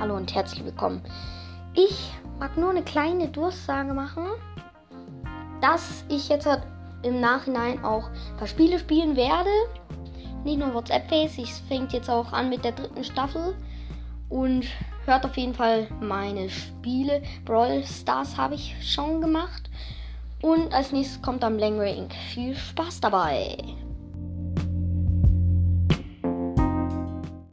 Hallo und herzlich willkommen. Ich mag nur eine kleine Durchsage machen, dass ich jetzt halt im Nachhinein auch ein paar Spiele spielen werde. Nicht nur WhatsApp-Face, es fängt jetzt auch an mit der dritten Staffel und hört auf jeden Fall meine Spiele. Brawl Stars habe ich schon gemacht. Und als nächstes kommt dann Langray Inc. Viel Spaß dabei!